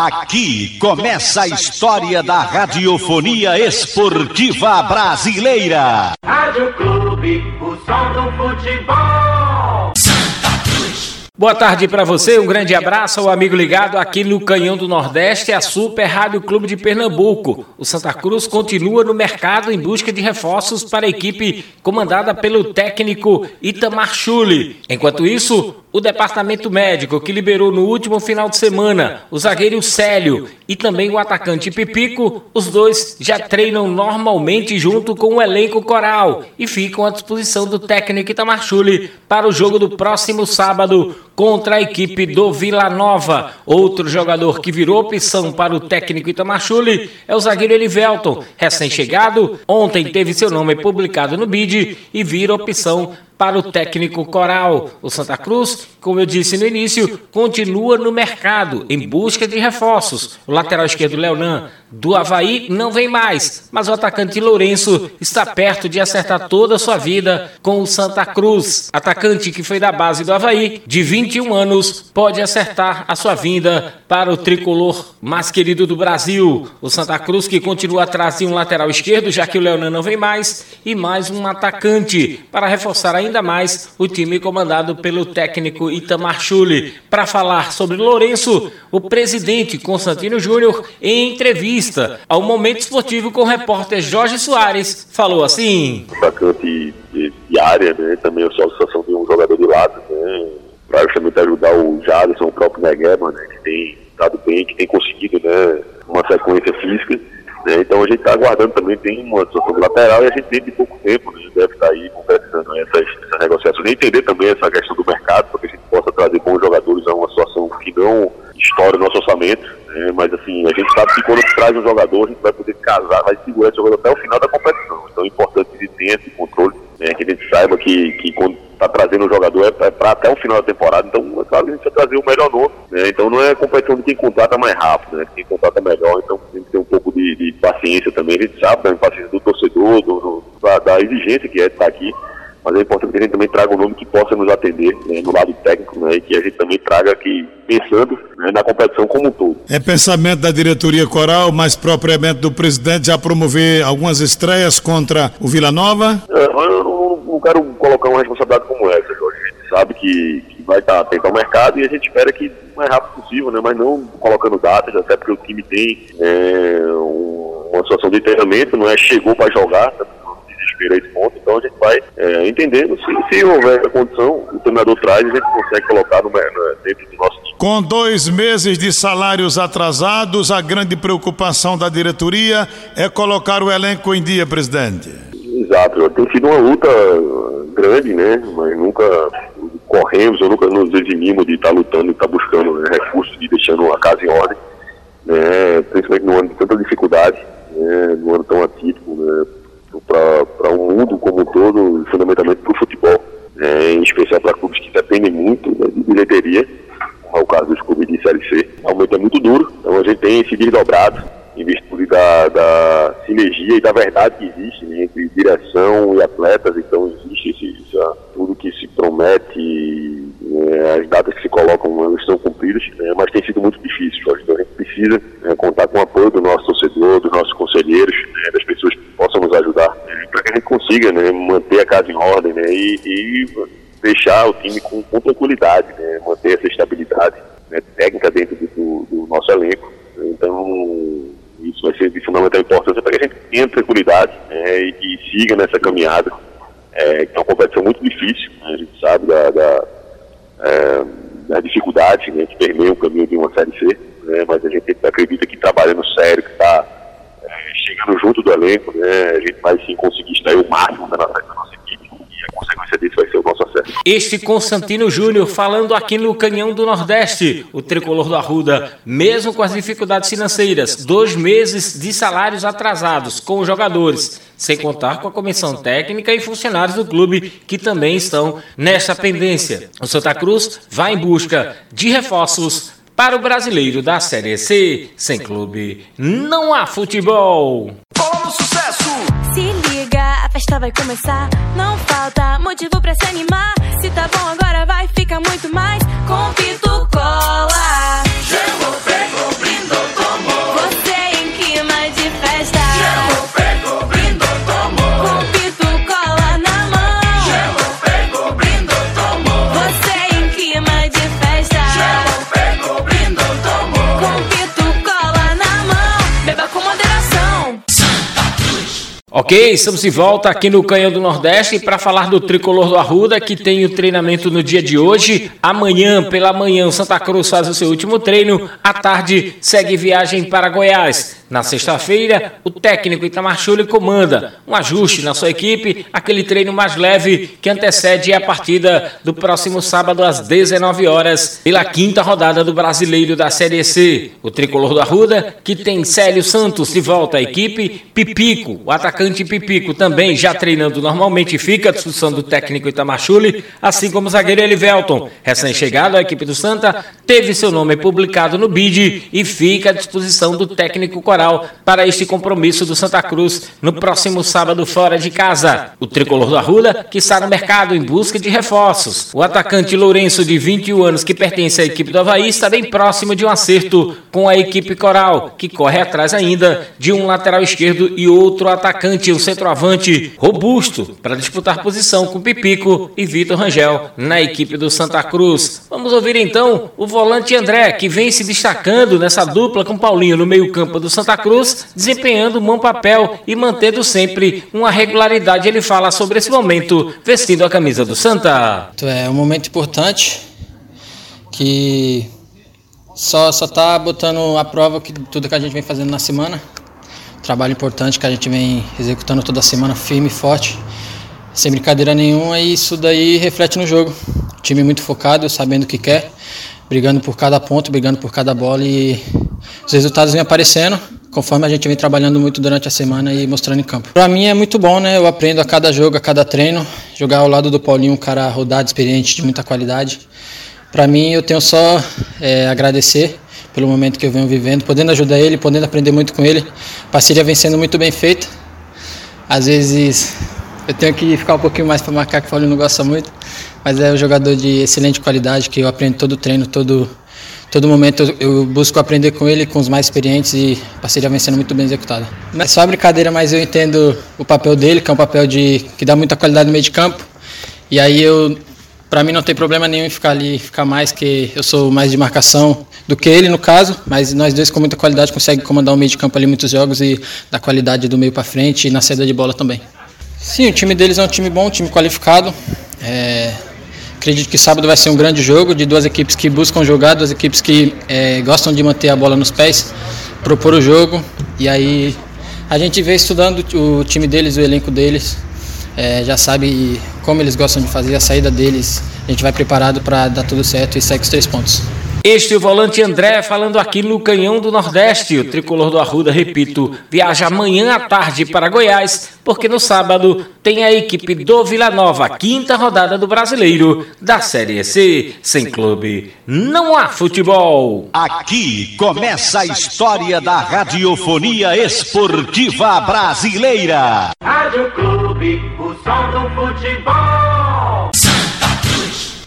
Aqui começa a história da radiofonia esportiva brasileira. Rádio Clube, o som do futebol. Boa tarde para você, um grande abraço ao amigo ligado aqui no Canhão do Nordeste, a Super Rádio Clube de Pernambuco. O Santa Cruz continua no mercado em busca de reforços para a equipe comandada pelo técnico Itamar Chuli. Enquanto isso, o departamento médico que liberou no último final de semana o zagueiro Célio e também o atacante Pipico, os dois já treinam normalmente junto com o elenco coral e ficam à disposição do técnico Itamar Chuli para o jogo do próximo sábado contra a equipe do Vila Nova. Outro jogador que virou opção para o técnico Itamar Chuli é o zagueiro Elivelton, recém-chegado, ontem teve seu nome publicado no BID e vira opção para o técnico coral. O Santa Cruz, como eu disse no início, continua no mercado em busca de reforços. O lateral esquerdo Leonan do Havaí não vem mais, mas o atacante Lourenço está perto de acertar toda a sua vida com o Santa Cruz. Atacante que foi da base do Havaí, de 21 anos, pode acertar a sua vinda para o tricolor mais querido do Brasil. O Santa Cruz que continua atrás de um lateral esquerdo, já que o Leonan não vem mais, e mais um atacante para reforçar ainda mais o time comandado pelo técnico Itamar Chuli. Para falar sobre Lourenço, o presidente Constantino Júnior, em entrevista ao Momento Esportivo com o repórter Jorge Soares, falou assim: atacante de, de área, né? Também a situação de um jogador de lado, né? Para justamente ajudar o Jadson, o próprio Negueba, né? Que tem estado bem, que tem conseguido, né? Uma sequência física. Né? Então a gente está aguardando também, tem uma situação de lateral e a gente tem de pouco tempo, né? deve estar tá aí conversando essas, essas negociações e entender também essa questão do mercado, para que a gente possa trazer bons jogadores a uma situação que não estoura o nosso orçamento. Né? Mas assim, a gente sabe que quando traz um jogador, a gente vai poder casar, vai segurar esse jogador até o final da competição. Então é importante que ele tenha esse controle, né? que a gente saiba que, que quando está trazendo um jogador é para até o final da temporada. Então, é claro que a gente vai trazer o melhor nome. Né? Então não é competição de quem contrata mais rápido, né? quem contrata melhor. Então tem que ter um pouco de, de paciência também. A gente sabe da paciência do torcedor, do, do, da, da, exigência que é estar aqui. Mas é importante que a gente também traga um nome que possa nos atender né, no lado técnico né, e que a gente também traga aqui pensando né, na competição como um todo. É pensamento da diretoria coral, mais propriamente do presidente, já promover algumas estreias contra o Vila Nova? É, eu não, não, quero colocar uma responsabilidade como essa, Jorge. A gente sabe que, que vai estar atento ao mercado e a gente espera que o mais rápido possível, né, mas não colocando datas, até porque o time tem é, um, uma situação de treinamento, não é chegou para jogar, tá desespero a esse ponto, então a gente vai é, entendendo se, se houver a condição, o treinador traz e a gente consegue colocar no, dentro do nosso time. Com dois meses de salários atrasados, a grande preocupação da diretoria é colocar o elenco em dia, presidente. Exato, tem sido uma luta grande, né? Mas nunca corremos, ou nunca nos eximimos de estar lutando e estar buscando né, recursos e deixando a casa em ordem, né? Principalmente no ano de tanta dificuldade, né? No ano tão atípico, né? Para o um mundo como um todo, fundamentalmente para o futebol, né? em especial para clubes que dependem muito né, de bilheteria, como é o caso dos clubes de Série C. Realmente é muito duro, então a gente tem se desdobrado em virtude da, da sinergia e da verdade que existe né, entre direção e atletas, então existe esse, tudo que se promete, né, as datas que se colocam estão cumpridas, né, mas tem sido muito difícil, Jorge. Então a gente precisa contar com o apoio do nosso torcedor, dos nossos conselheiros, das pessoas que possam nos ajudar, para que a gente consiga né, manter a casa em ordem né, e, e deixar o time com, com tranquilidade, né, manter essa estabilidade técnica dentro do, elenco. Então, isso vai ser de fundamental importância para que a gente tenha tranquilidade né, e, e, siga nessa caminhada, é, que é uma competição muito difícil, né, a gente sabe da, da, é, da dificuldade né, que permeia o caminho de uma Série C, né, mas a gente acredita que trabalhando sério, que está é, chegando junto do elenco, né, a gente vai sim conseguir extrair o máximo da nossa, da nossa equipe e a consequência disso vai ser o nosso acesso. Este Constantino Júnior falando aqui no Canhão do Nordeste, o tricolor do Arruda, mesmo com as dificuldades financeiras, dois meses de salários atrasados com os jogadores, sem contar com a comissão técnica e funcionários do clube que também estão nessa pendência. O Santa Cruz vai em busca de reforços para o brasileiro da Série C. Sem clube, não há futebol. Como sucesso! A festa vai começar. Não falta motivo pra se animar. Se tá bom agora vai ficar muito mais com Ok, estamos de volta aqui no Canhão do Nordeste para falar do tricolor do Arruda, que tem o treinamento no dia de hoje. Amanhã, pela manhã, o Santa Cruz faz o seu último treino. À tarde, segue viagem para Goiás. Na sexta-feira, o técnico Itamar Chuli comanda um ajuste na sua equipe, aquele treino mais leve que antecede a partida do próximo sábado às 19 horas, pela quinta rodada do Brasileiro da Série C. O tricolor do Arruda, que tem Célio Santos de volta à equipe, Pipico, o atacante Pipico também já treinando normalmente, fica à discussão do técnico Itamar Chuli, assim como o zagueiro Elivelton, recém-chegado à equipe do Santa, teve seu nome publicado no BID e fica à disposição do técnico Coral para este compromisso do Santa Cruz no próximo sábado fora de casa. O tricolor do Arruda, que está no mercado em busca de reforços. O atacante Lourenço, de 21 anos, que pertence à equipe do Havaí, está bem próximo de um acerto com a equipe Coral, que corre atrás ainda de um lateral esquerdo e outro atacante, um centroavante robusto, para disputar posição com Pipico e Vitor Rangel na equipe do Santa Cruz. Vamos ouvir então o volante André, que vem se destacando nessa dupla com Paulinho no meio-campo do Santa Cruz, desempenhando um bom papel e mantendo sempre uma regularidade. Ele fala sobre esse momento vestindo a camisa do Santa. É um momento importante que só só tá botando à prova que tudo que a gente vem fazendo na semana. Trabalho importante que a gente vem executando toda semana firme e forte, sem brincadeira nenhuma, e isso daí reflete no jogo. O time muito focado, sabendo o que quer, brigando por cada ponto, brigando por cada bola e os resultados vêm aparecendo conforme a gente vem trabalhando muito durante a semana e mostrando em campo. Para mim é muito bom, né? Eu aprendo a cada jogo, a cada treino, jogar ao lado do Paulinho, um cara rodado, experiente, de muita qualidade. Para mim eu tenho só é, agradecer pelo momento que eu venho vivendo, podendo ajudar ele, podendo aprender muito com ele. Parceria vem sendo muito bem feita. Às vezes eu tenho que ficar um pouquinho mais para marcar que o Paulinho não gosta muito, mas é um jogador de excelente qualidade que eu aprendo todo treino, todo todo momento eu, busco aprender com ele, com os mais experientes e a parceria vem sendo muito bem executada. Não é só brincadeira, mas eu entendo o papel dele, que é um papel de que dá muita qualidade no meio de campo. E aí eu, para mim não tem problema nenhum em ficar ali, ficar mais que eu sou mais de marcação do que ele no caso, mas nós dois com muita qualidade conseguem comandar o meio de campo ali muitos jogos e dar qualidade do meio para frente e na saída de bola também. Sim, o time deles é um time bom, um time qualificado. É, Acredito que sábado vai ser um grande jogo de duas equipes que buscam jogar, duas equipes que é, gostam de manter a bola nos pés, propor o jogo. E aí a gente vê estudando o time deles, o elenco deles, é, já sabe como eles gostam de fazer a saída deles. A gente vai preparado para dar tudo certo e segue os três pontos. Este é o volante André falando aqui no Canhão do Nordeste. O tricolor do Arruda, repito, viaja amanhã à tarde para Goiás, porque no sábado tem a equipe do Vila Nova, quinta rodada do Brasileiro da Série C. Sem clube, não há futebol. Aqui começa a história da radiofonia esportiva brasileira. Rádio Clube, o som do futebol.